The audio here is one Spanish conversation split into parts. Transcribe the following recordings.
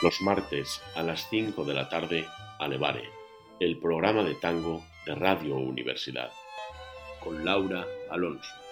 Los martes a las 5 de la tarde, Alevare, el programa de tango de Radio Universidad, con Laura Alonso.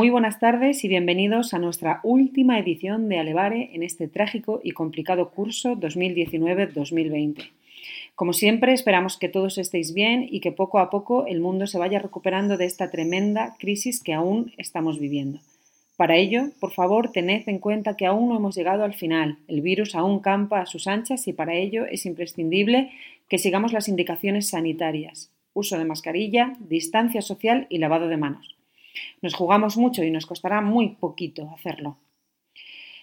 Muy buenas tardes y bienvenidos a nuestra última edición de Alevare en este trágico y complicado curso 2019-2020. Como siempre, esperamos que todos estéis bien y que poco a poco el mundo se vaya recuperando de esta tremenda crisis que aún estamos viviendo. Para ello, por favor, tened en cuenta que aún no hemos llegado al final. El virus aún campa a sus anchas y para ello es imprescindible que sigamos las indicaciones sanitarias. Uso de mascarilla, distancia social y lavado de manos. Nos jugamos mucho y nos costará muy poquito hacerlo.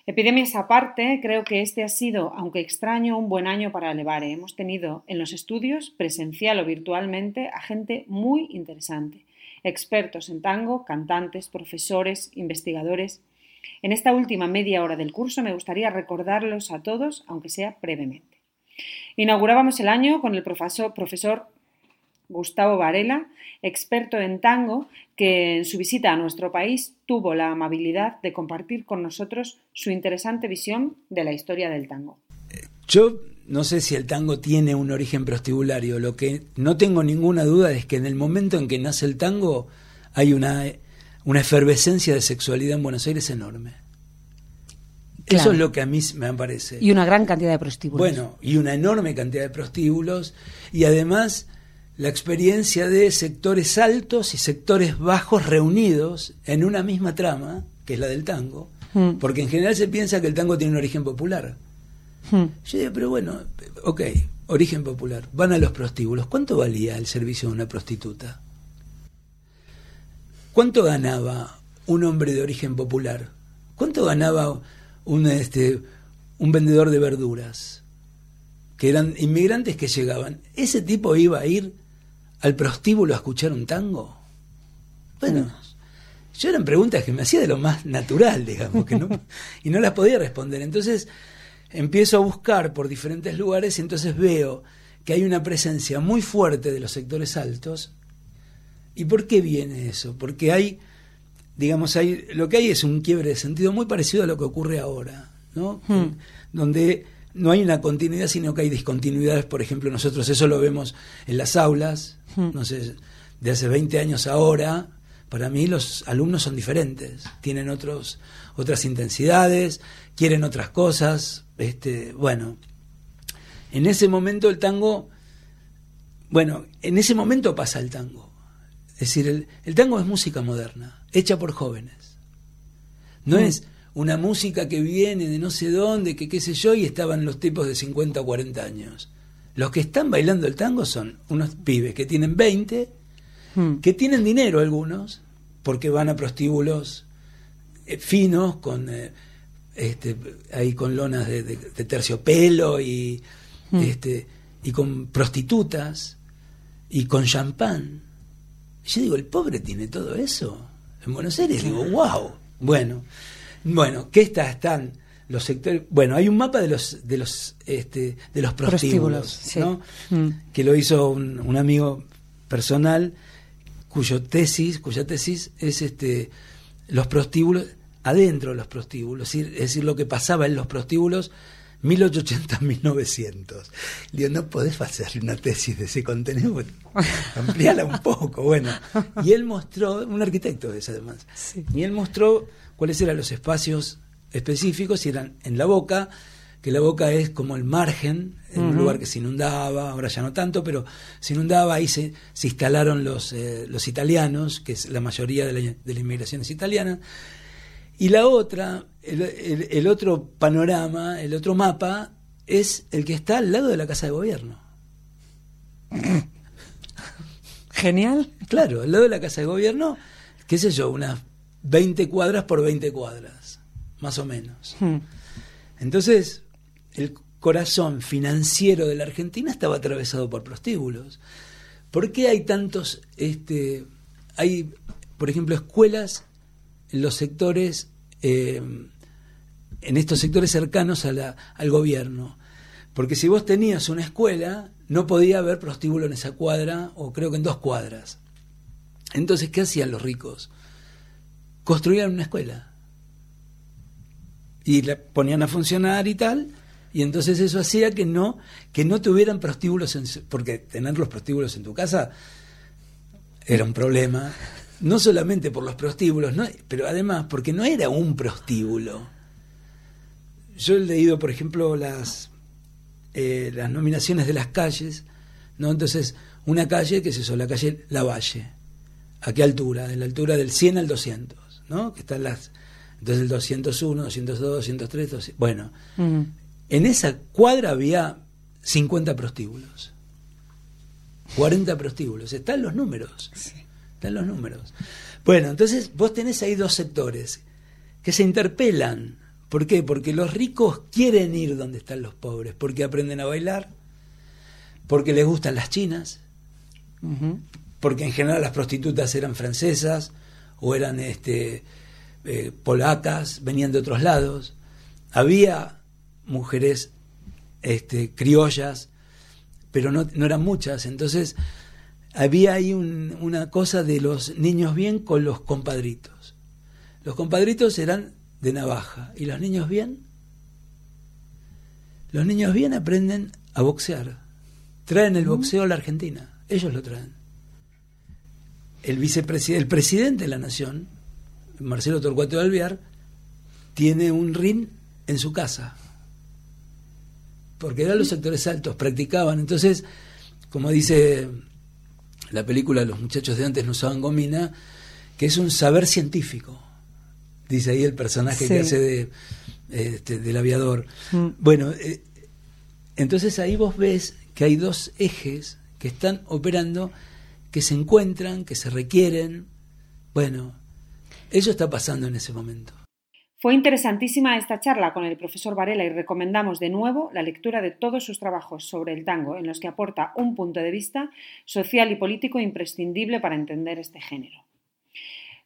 Epidemias aparte, creo que este ha sido, aunque extraño, un buen año para Elevare. Hemos tenido en los estudios, presencial o virtualmente, a gente muy interesante. Expertos en tango, cantantes, profesores, investigadores. En esta última media hora del curso me gustaría recordarlos a todos, aunque sea brevemente. Inaugurábamos el año con el profesor Gustavo Varela, experto en tango, que en su visita a nuestro país tuvo la amabilidad de compartir con nosotros su interesante visión de la historia del tango. Yo no sé si el tango tiene un origen prostibulario, lo que no tengo ninguna duda es que en el momento en que nace el tango hay una, una efervescencia de sexualidad en Buenos Aires enorme. Eso es lo que a mí me parece. Y una gran cantidad de prostíbulos. Bueno, y una enorme cantidad de prostíbulos. Y además la experiencia de sectores altos y sectores bajos reunidos en una misma trama, que es la del tango, hmm. porque en general se piensa que el tango tiene un origen popular. Hmm. Yo digo, pero bueno, ok, origen popular, van a los prostíbulos, ¿cuánto valía el servicio de una prostituta? ¿Cuánto ganaba un hombre de origen popular? ¿Cuánto ganaba un, este, un vendedor de verduras? Que eran inmigrantes que llegaban. Ese tipo iba a ir al prostíbulo a escuchar un tango? Bueno, yo eran preguntas que me hacía de lo más natural, digamos, que no, y no las podía responder. Entonces empiezo a buscar por diferentes lugares y entonces veo que hay una presencia muy fuerte de los sectores altos. ¿Y por qué viene eso? Porque hay, digamos, hay, lo que hay es un quiebre de sentido muy parecido a lo que ocurre ahora, ¿no? Hmm. Donde no hay una continuidad, sino que hay discontinuidades. Por ejemplo, nosotros eso lo vemos en las aulas, hmm. no sé, de hace 20 años ahora, para mí los alumnos son diferentes, tienen otros, otras intensidades, quieren otras cosas. Este, bueno, en ese momento el tango, bueno, en ese momento pasa el tango. Es decir, el, el tango es música moderna, hecha por jóvenes. No hmm. es una música que viene de no sé dónde, que qué sé yo, y estaban los tipos de 50 o 40 años. Los que están bailando el tango son unos pibes que tienen 20, hmm. que tienen dinero algunos, porque van a prostíbulos eh, finos, con eh, este, ahí con lonas de, terciopelo y, hmm. este, y con prostitutas y con champán. Yo digo, el pobre tiene todo eso. En Buenos Aires digo, wow. Bueno, bueno, ¿qué está? Están los sectores. Bueno, hay un mapa de los de los este, de los prostíbulos, ¿no? Mm. Que lo hizo un, amigo personal cuyo tesis, cuya tesis es este los prostíbulos adentro de los prostíbulos, es decir, lo que pasaba en los prostíbulos 1880-1900. Digo, no podés hacer una tesis de ese contenido, ampliala un poco, bueno. Y él mostró, un arquitecto es además, y él mostró cuáles eran los espacios específicos y eran en la boca, que la boca es como el margen, en un lugar que se inundaba, ahora ya no tanto, pero se inundaba, ahí se, se instalaron los, eh, los italianos, que es la mayoría de la, de la inmigración es italiana, y la otra, el, el, otro panorama, el otro mapa, es el que está al lado de la Casa de Gobierno. Genial. Claro, al lado de la Casa de Gobierno, qué sé yo, unas 20 cuadras por 20 cuadras, más o menos. Hmm. Entonces, el corazón financiero de la Argentina estaba atravesado por prostíbulos. ¿Por qué hay tantos, este, hay, por ejemplo, escuelas en los sectores, eh, en estos sectores cercanos a la, al gobierno? Porque si vos tenías una escuela, no podía haber prostíbulo en esa cuadra, o creo que en dos cuadras. Entonces, ¿qué hacían los ricos? Construían una escuela. Y la ponían a funcionar y tal, y entonces eso hacía que no, que no tuvieran prostíbulos, porque tener los prostíbulos en tu casa era un problema, no solamente por los prostíbulos, no, pero además porque no era un prostíbulo. Yo he leído, por ejemplo, las, eh, las nominaciones de las calles, ¿no? Entonces, una calle, que es eso, la calle Lavalle. ¿A qué altura? De la altura del 100 al 200, ¿no? Que están las... Entonces el 201, 202, 203, 200, bueno, en esa cuadra había 50 prostíbulos. 40 prostíbulos. Están los números. Están los números. Bueno, entonces vos tenés ahí dos sectores que se interpelan. ¿Por qué? Porque los ricos quieren ir donde están los pobres, porque aprenden a bailar, porque les gustan las chinas, porque en general las prostitutas eran francesas o eran este, eh, polacas, venían de otros lados. Había mujeres este, criollas, pero no, no eran muchas. Entonces había ahí una cosa de los niños bien con los compadritos. Los compadritos eran de navaja. ¿Y los niños bien? Los niños bien aprenden a boxear. Traen el boxeo a la Argentina. Ellos lo traen. El, vicepresidente, el presidente de la nación, Marcelo Torcuato de Alvear, tiene un ring en su casa porque eran los sectores altos, practicaban. Entonces, como dice la película Los muchachos de antes no usaban gomina, que es un saber científico, dice ahí el personaje que hace de, este, del aviador. Mm. Bueno, eh, entonces ahí vos ves que hay dos ejes que están operando, que se encuentran, que se requieren. Bueno, eso está pasando en ese momento. Fue interesantísima esta charla con el profesor Varela y recomendamos de nuevo la lectura de todos sus trabajos sobre el tango, en los que aporta un punto de vista social y político imprescindible para entender este género.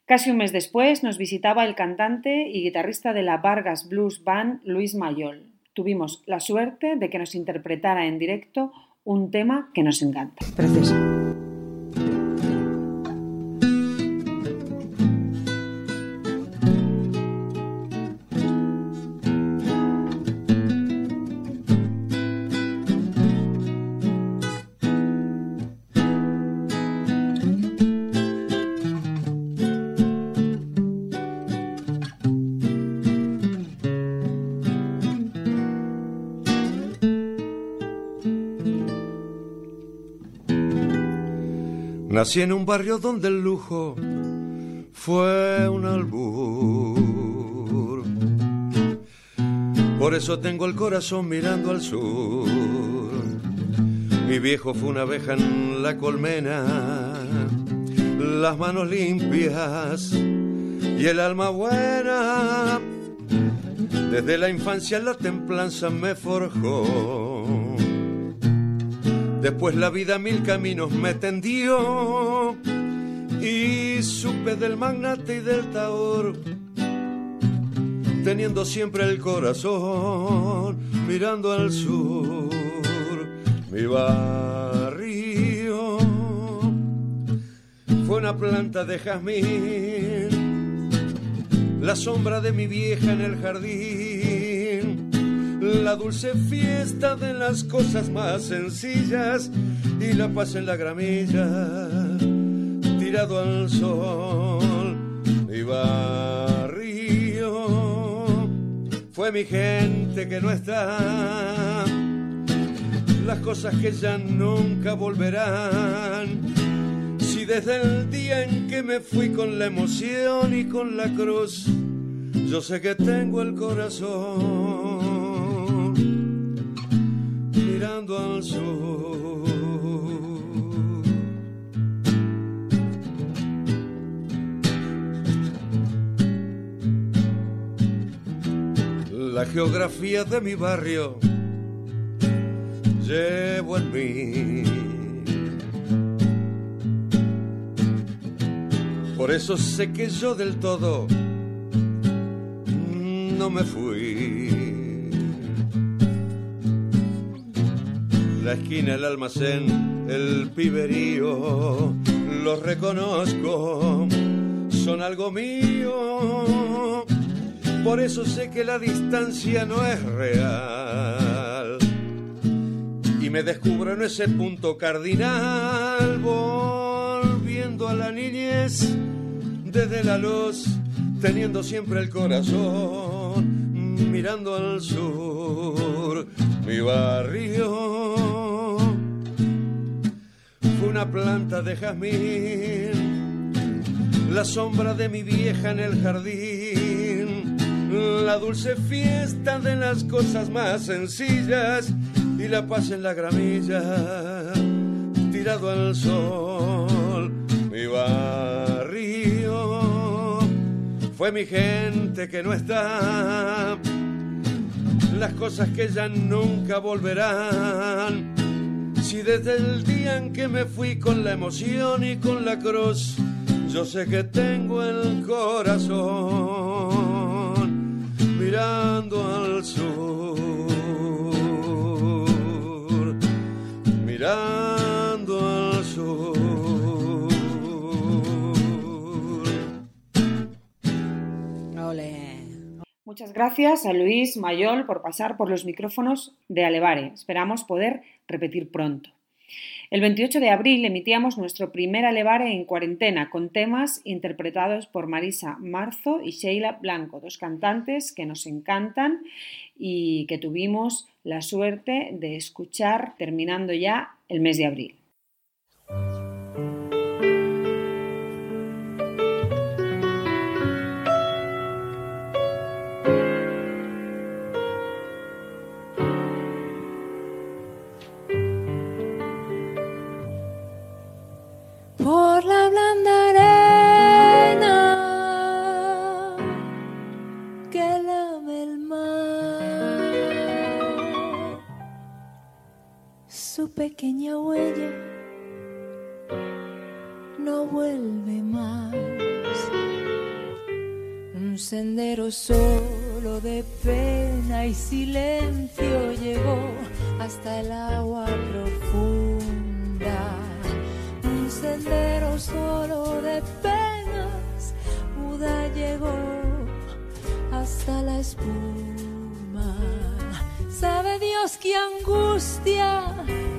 Casi un mes después nos visitaba el cantante y guitarrista de la Vargas Blues Band, Luis Mayol. Tuvimos la suerte de que nos interpretara en directo un tema que nos encanta. Precioso. Nací en un barrio donde el lujo fue un albur. Por eso tengo el corazón mirando al sur. Mi viejo fue una abeja en la colmena, las manos limpias y el alma buena. Desde la infancia la templanza me forjó Después la vida mil caminos me tendió y supe del magnate y del taor, teniendo siempre el corazón mirando al sur, mi barrio fue una planta de jazmín, la sombra de mi vieja en el jardín la dulce fiesta de las cosas más sencillas y la paz en la gramilla, tirado al sol, mi barrio. Fue mi gente que no está, las cosas que ya nunca volverán. Si desde el día en que me fui con la emoción y con la cruz, yo sé que tengo el corazón al sur. La geografía de mi barrio llevo en mí. Por eso sé que yo del todo no me fui. La esquina, el almacén, el piberío, los reconozco, son algo mío. Por eso sé que la distancia no es real. Y me descubro en ese punto cardinal, volviendo a la niñez desde la luz, teniendo siempre el corazón mirando al sur. Mi barrio fue una planta de jazmín, la sombra de mi vieja en el jardín, la dulce fiesta de las cosas más sencillas y la paz en la gramilla, tirado al sol. Mi barrio fue mi gente que no está las cosas que ya nunca volverán. Si desde el día en que me fui con la emoción y con la cruz, yo sé que tengo el corazón mirando al sur, mirando Muchas gracias a Luis Mayol por pasar por los micrófonos de Alevare. Esperamos poder repetir pronto. El 28 de abril emitíamos nuestro primer Alevare en cuarentena con temas interpretados por Marisa Marzo y Sheila Blanco, dos cantantes que nos encantan y que tuvimos la suerte de escuchar terminando ya el mes de abril. Pequeña huella no vuelve más. Un sendero solo de pena y silencio llegó hasta el agua profunda un sendero solo de penas, muda llegó hasta la espuma. Sabe Dios qué angustia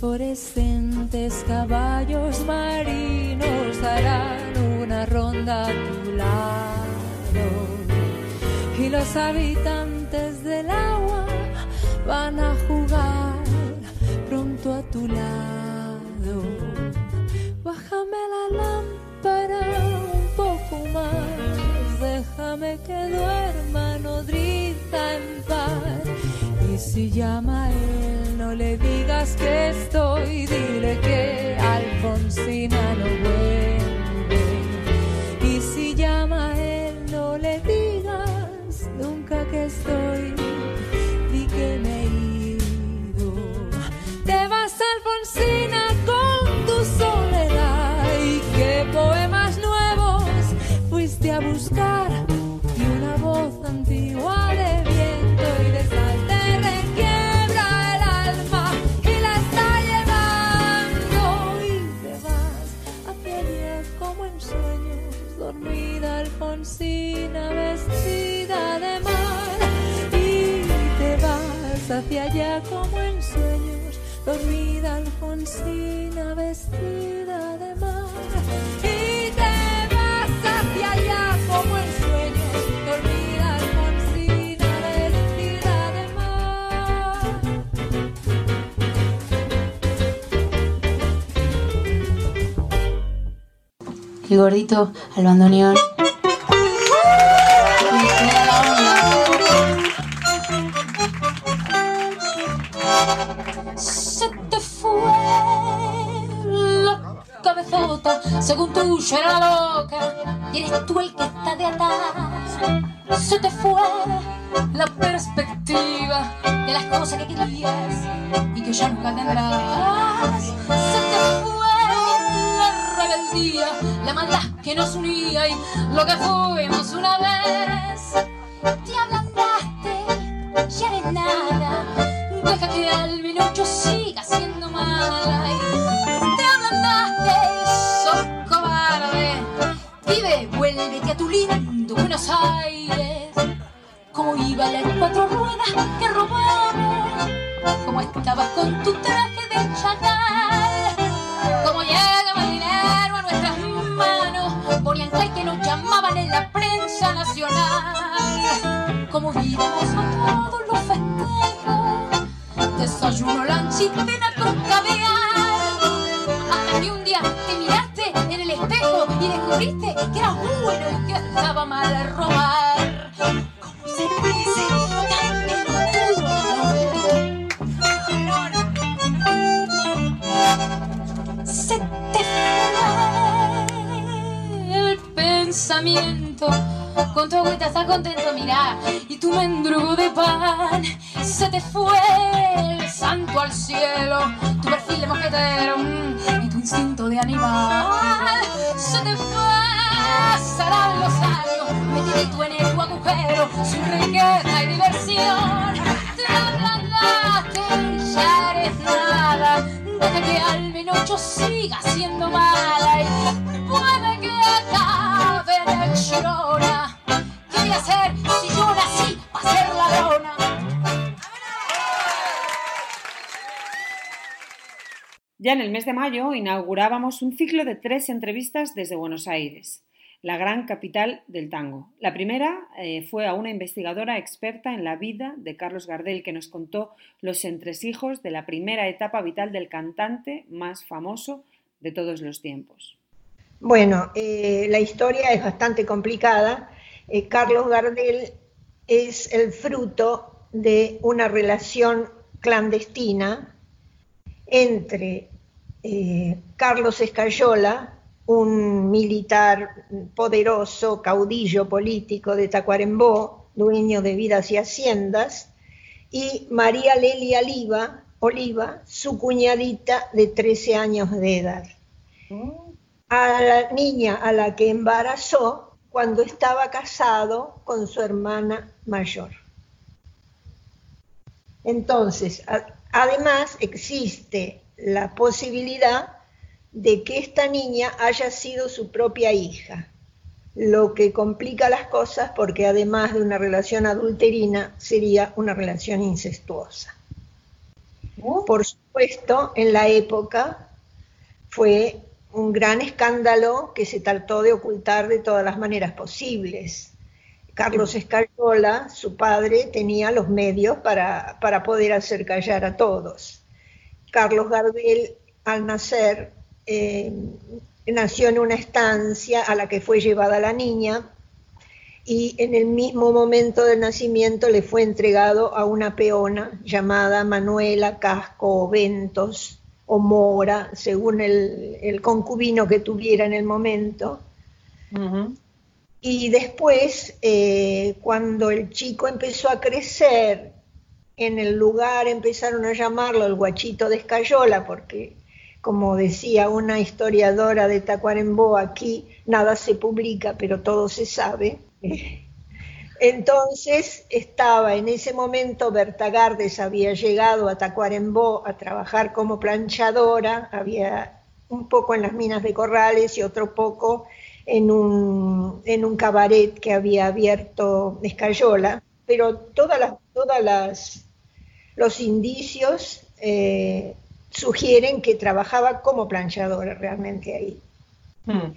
fosforescentes caballos marinos harán una ronda a tu lado y los habitantes del agua van a jugar pronto a tu lado. Bájame la lámpara un poco más, déjame que duerma nodriza en paz. Y si llama él, no le digas que estoy, dile que Alfonsina no vuelve. Y si llama a él, no le digas nunca que estoy, dormida Alfonsina vestida de mar y te vas hacia allá como en sueños dormida Alfonsina vestida de mar El gordito al bandoneón. Según tuyo era loca, y eres tú el que está de atrás. Se te fue la perspectiva de las cosas que querías y que ya nunca tendrás. Se te fue la rebeldía, la maldad que nos unía y lo que fuimos una vez. Te ablandaste, ya eres nada. Deja que cuatro ruedas que robamos. Como estabas con tu traje de chacal. Como llegaba el dinero a nuestras manos. Ponían clay que nos llamaban en la prensa nacional. Como vivíamos a todos los festejos. Desayuno, lunch y cena con caviar. Hasta que un día te miraste en el espejo y descubriste que era bueno y que estaba mal robar. Y tu mendrugo de pan. Se te fue el santo al cielo, tu perfil de mosquetero mm, y tu instinto de animal. Se te fue, serán los años, metidito en el agujero, sin riqueza y diversión, te ablandaste y ya eres nada, deja que al menos siga siendo mala Ya en el mes de mayo inaugurábamos un ciclo de tres entrevistas desde Buenos Aires, la gran capital del tango. La primera eh, fue a una investigadora experta en la vida de Carlos Gardel que nos contó los entresijos de la primera etapa vital del cantante más famoso de todos los tiempos. Bueno, eh, la historia es bastante complicada. Eh, Carlos Gardel es el fruto de una relación clandestina entre eh, Carlos Escayola, un militar poderoso, caudillo político de Tacuarembó, dueño de vidas y haciendas, y María Lelia Oliva, Oliva, su cuñadita de 13 años de edad. A la niña a la que embarazó cuando estaba casado con su hermana mayor. Entonces, a- además existe la posibilidad de que esta niña haya sido su propia hija. lo que complica las cosas porque además de una relación adulterina sería una relación incestuosa. Por supuesto, en la época fue un gran escándalo que se trató de ocultar de todas las maneras posibles. Carlos Escayola, su padre, tenía los medios para, para poder hacer callar a todos. Carlos Gardel, al nacer, eh, nació en una estancia a la que fue llevada la niña y en el mismo momento del nacimiento le fue entregado a una peona llamada Manuela Casco o Ventos o Mora, según el, el concubino que tuviera en el momento. Y después, eh, cuando el chico empezó a crecer, en el lugar empezaron a llamarlo el guachito de Escayola, porque, como decía una historiadora de Tacuarembó, aquí nada se publica, pero todo se sabe. Entonces estaba en ese momento, Berta Gardes había llegado a Tacuarembó a trabajar como planchadora, había un poco en las minas de Corrales y otro poco en un, en un cabaret que había abierto Escayola, pero todas las, todas las los indicios eh, sugieren que trabajaba como planchadora realmente ahí. Hmm.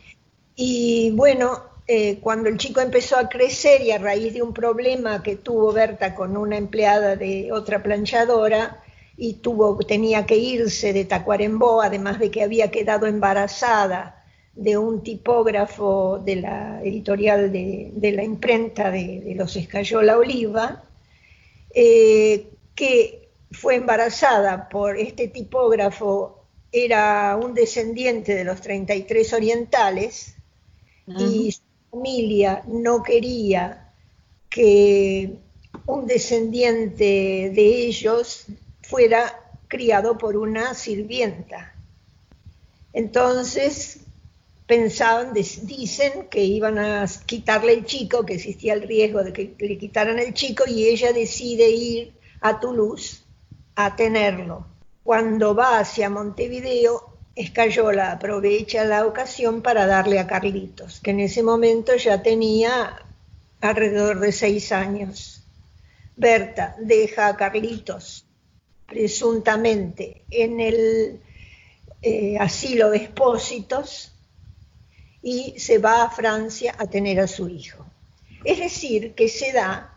Y bueno, eh, cuando el chico empezó a crecer y a raíz de un problema que tuvo Berta con una empleada de otra planchadora y tuvo, tenía que irse de Tacuarembó, además de que había quedado embarazada de un tipógrafo de la editorial de, la imprenta de, los Escayola Oliva, eh, que fue embarazada por este tipógrafo, era un descendiente de los 33 orientales y familia no quería que un descendiente de ellos fuera criado por una sirvienta. Entonces pensaban, dicen que iban a quitarle el chico, que existía el riesgo de que le quitaran el chico, y ella decide ir a Toulouse a tenerlo. Cuando va hacia Montevideo, Escayola aprovecha la ocasión para darle a Carlitos, que en ese momento ya tenía alrededor de seis años. Berta deja a Carlitos presuntamente en el eh, asilo de expósitos y se va a Francia a tener a su hijo. Es decir, que se da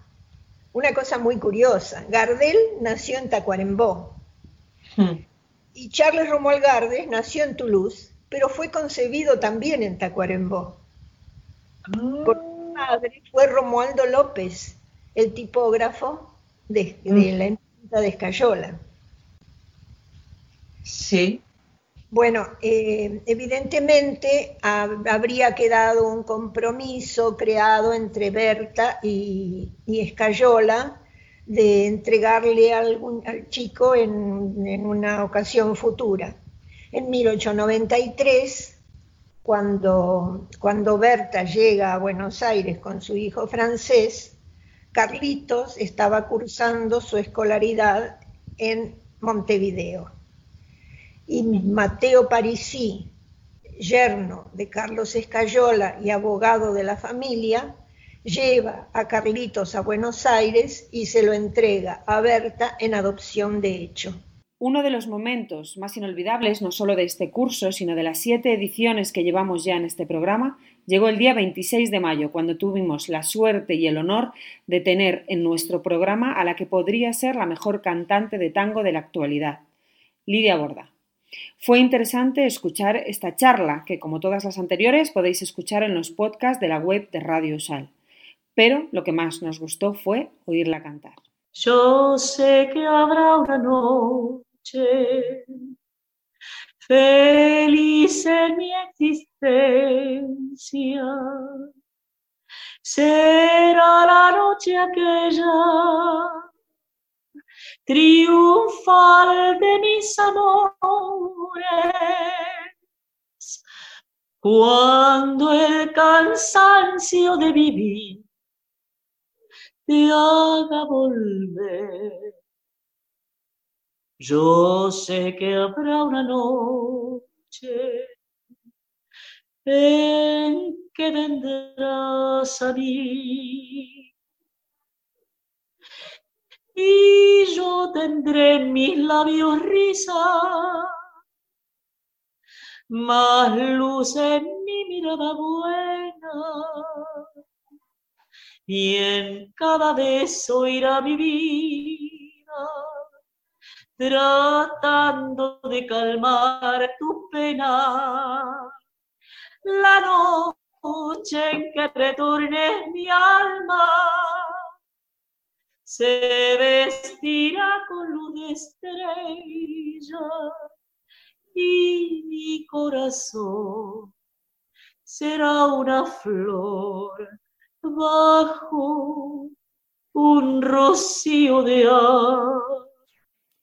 una cosa muy curiosa. Gardel nació en Tacuarembó. Hmm. Y Charles Romuald Gardes nació en Toulouse, pero fue concebido también en Tacuarembó. Ah. Por su padre fue Romualdo López, el tipógrafo de, de Mm. la imprenta de Escayola. Sí. Bueno, eh, evidentemente hab- habría quedado un compromiso creado entre Berta y, Escayola de entregarle al chico en, una ocasión futura. En 1893, cuando, cuando Berta llega a Buenos Aires con su hijo francés, Carlitos estaba cursando su escolaridad en Montevideo y Mateo Parisi, yerno de Carlos Escayola y abogado de la familia, lleva a Carlitos a Buenos Aires y se lo entrega a Berta en adopción de hecho. Uno de los momentos más inolvidables, no solo de este curso, sino de las siete ediciones que llevamos ya en este programa, llegó el día 26 de mayo, cuando tuvimos la suerte y el honor de tener en nuestro programa a la que podría ser la mejor cantante de tango de la actualidad, Lidia Borda. Fue interesante escuchar esta charla, que como todas las anteriores podéis escuchar en los podcasts de la web de Radio Sal. Pero lo que más nos gustó fue oírla cantar. Yo sé que habrá una noche feliz en mi existencia. Será la noche aquella triunfal de mis amores, cuando el cansancio de vivir te haga volver. Yo sé que habrá una noche en que vendrás a mí. Y yo tendré en mis labios risa, más luz en mi mirada buena, y en cada beso irá mi vida, tratando de calmar tu pena la noche en que retorne mi alma se vestirá con luz de estrella y mi corazón será una flor bajo un rocío de ar.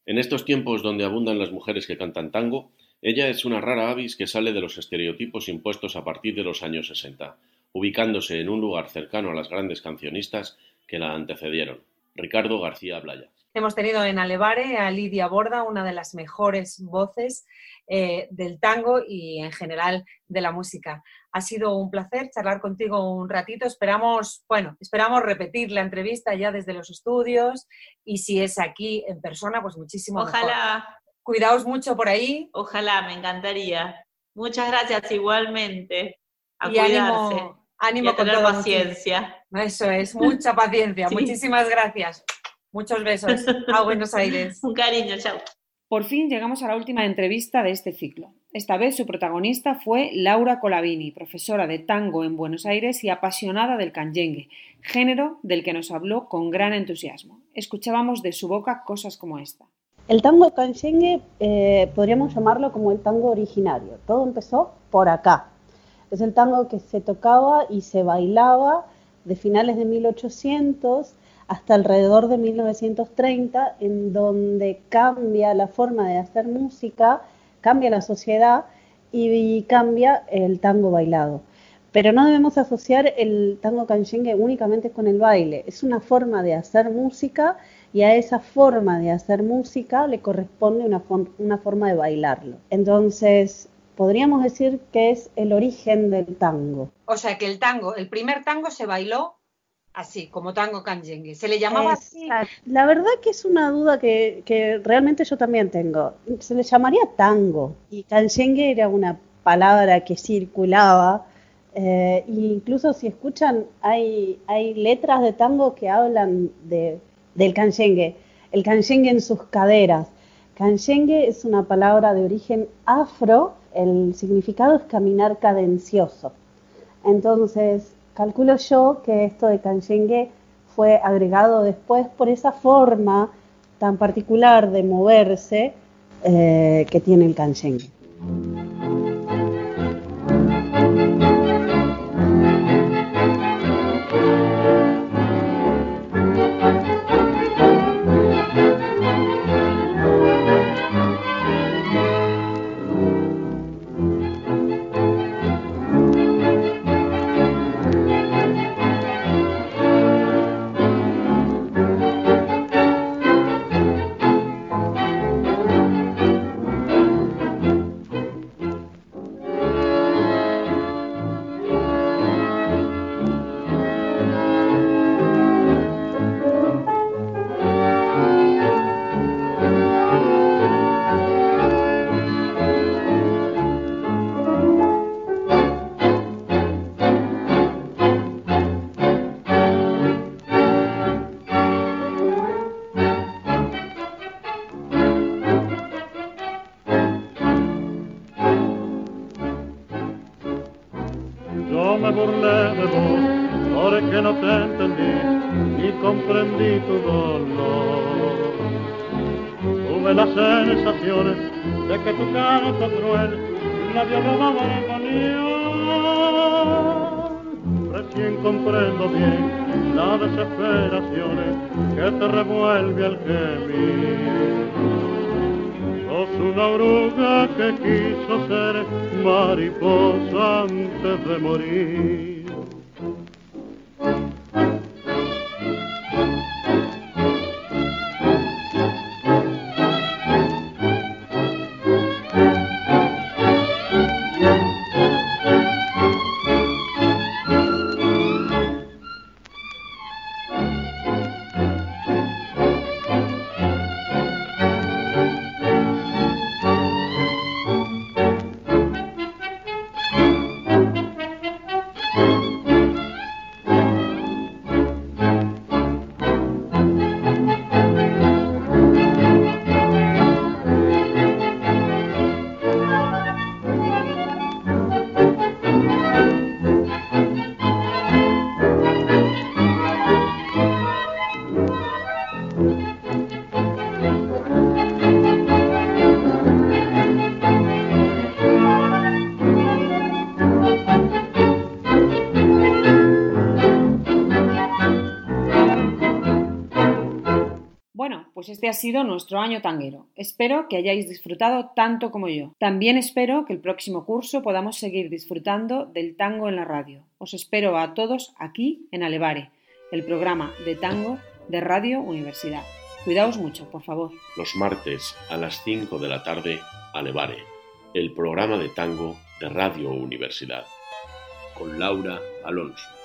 En estos tiempos donde abundan las mujeres que cantan tango, ella es una rara avis que sale de los estereotipos impuestos a partir de los años 60, ubicándose en un lugar cercano a las grandes cancionistas que la antecedieron. Ricardo García Blaya. Hemos tenido en Alevare a Lidia Borda, una de las mejores voces eh, del tango y en general de la música. Ha sido un placer charlar contigo un ratito. Esperamos, bueno, esperamos repetir la entrevista ya desde los estudios y si es aquí en persona, pues muchísimo Ojalá. Cuidaos mucho por ahí. Ojalá, me encantaría. Muchas gracias igualmente. A y ánimo, ánimo y a tener paciencia. Eso es, mucha paciencia. Muchísimas gracias. Muchos besos. A Buenos Aires. Un cariño, chao. Por fin llegamos a la última entrevista de este ciclo. Esta vez su protagonista fue Laura Colavini, profesora de tango en Buenos Aires y apasionada del canyengue, género del que nos habló con gran entusiasmo. Escuchábamos de su boca cosas como esta. El tango canchengue eh, podríamos llamarlo como el tango originario. Todo empezó por acá. Es el tango que se tocaba y se bailaba de finales de 1800 hasta alrededor de 1930, en donde cambia la forma de hacer música, cambia la sociedad y, cambia el tango bailado. Pero no debemos asociar el tango canchengue únicamente con el baile. Es una forma de hacer música y a esa forma de hacer música le corresponde una, una forma de bailarlo. Entonces, podríamos decir que es el origen del tango. O sea, que el tango, el primer tango se bailó así, como tango canyengue. ¿Se le llamaba así? La verdad que es una duda que, que, realmente yo también tengo. Se le llamaría tango y canyengue era una palabra que circulaba. Eh, incluso si escuchan, hay, hay letras de tango que hablan de del canchengue, el canchengue en sus caderas. Canchengue es una palabra de origen afro, el significado es caminar cadencioso. Entonces, calculo yo que esto de canchengue fue agregado después por esa forma tan particular de moverse eh, que tiene el canchengue. este ha sido nuestro año tanguero. Espero que hayáis disfrutado tanto como yo. También espero que el próximo curso podamos seguir disfrutando del tango en la radio. Os espero a todos aquí en Alevare, el programa de tango de Radio Universidad. Cuidaos mucho, por favor. Los martes a las 5 de la tarde, Alevare, el programa de tango de Radio Universidad, con Laura Alonso.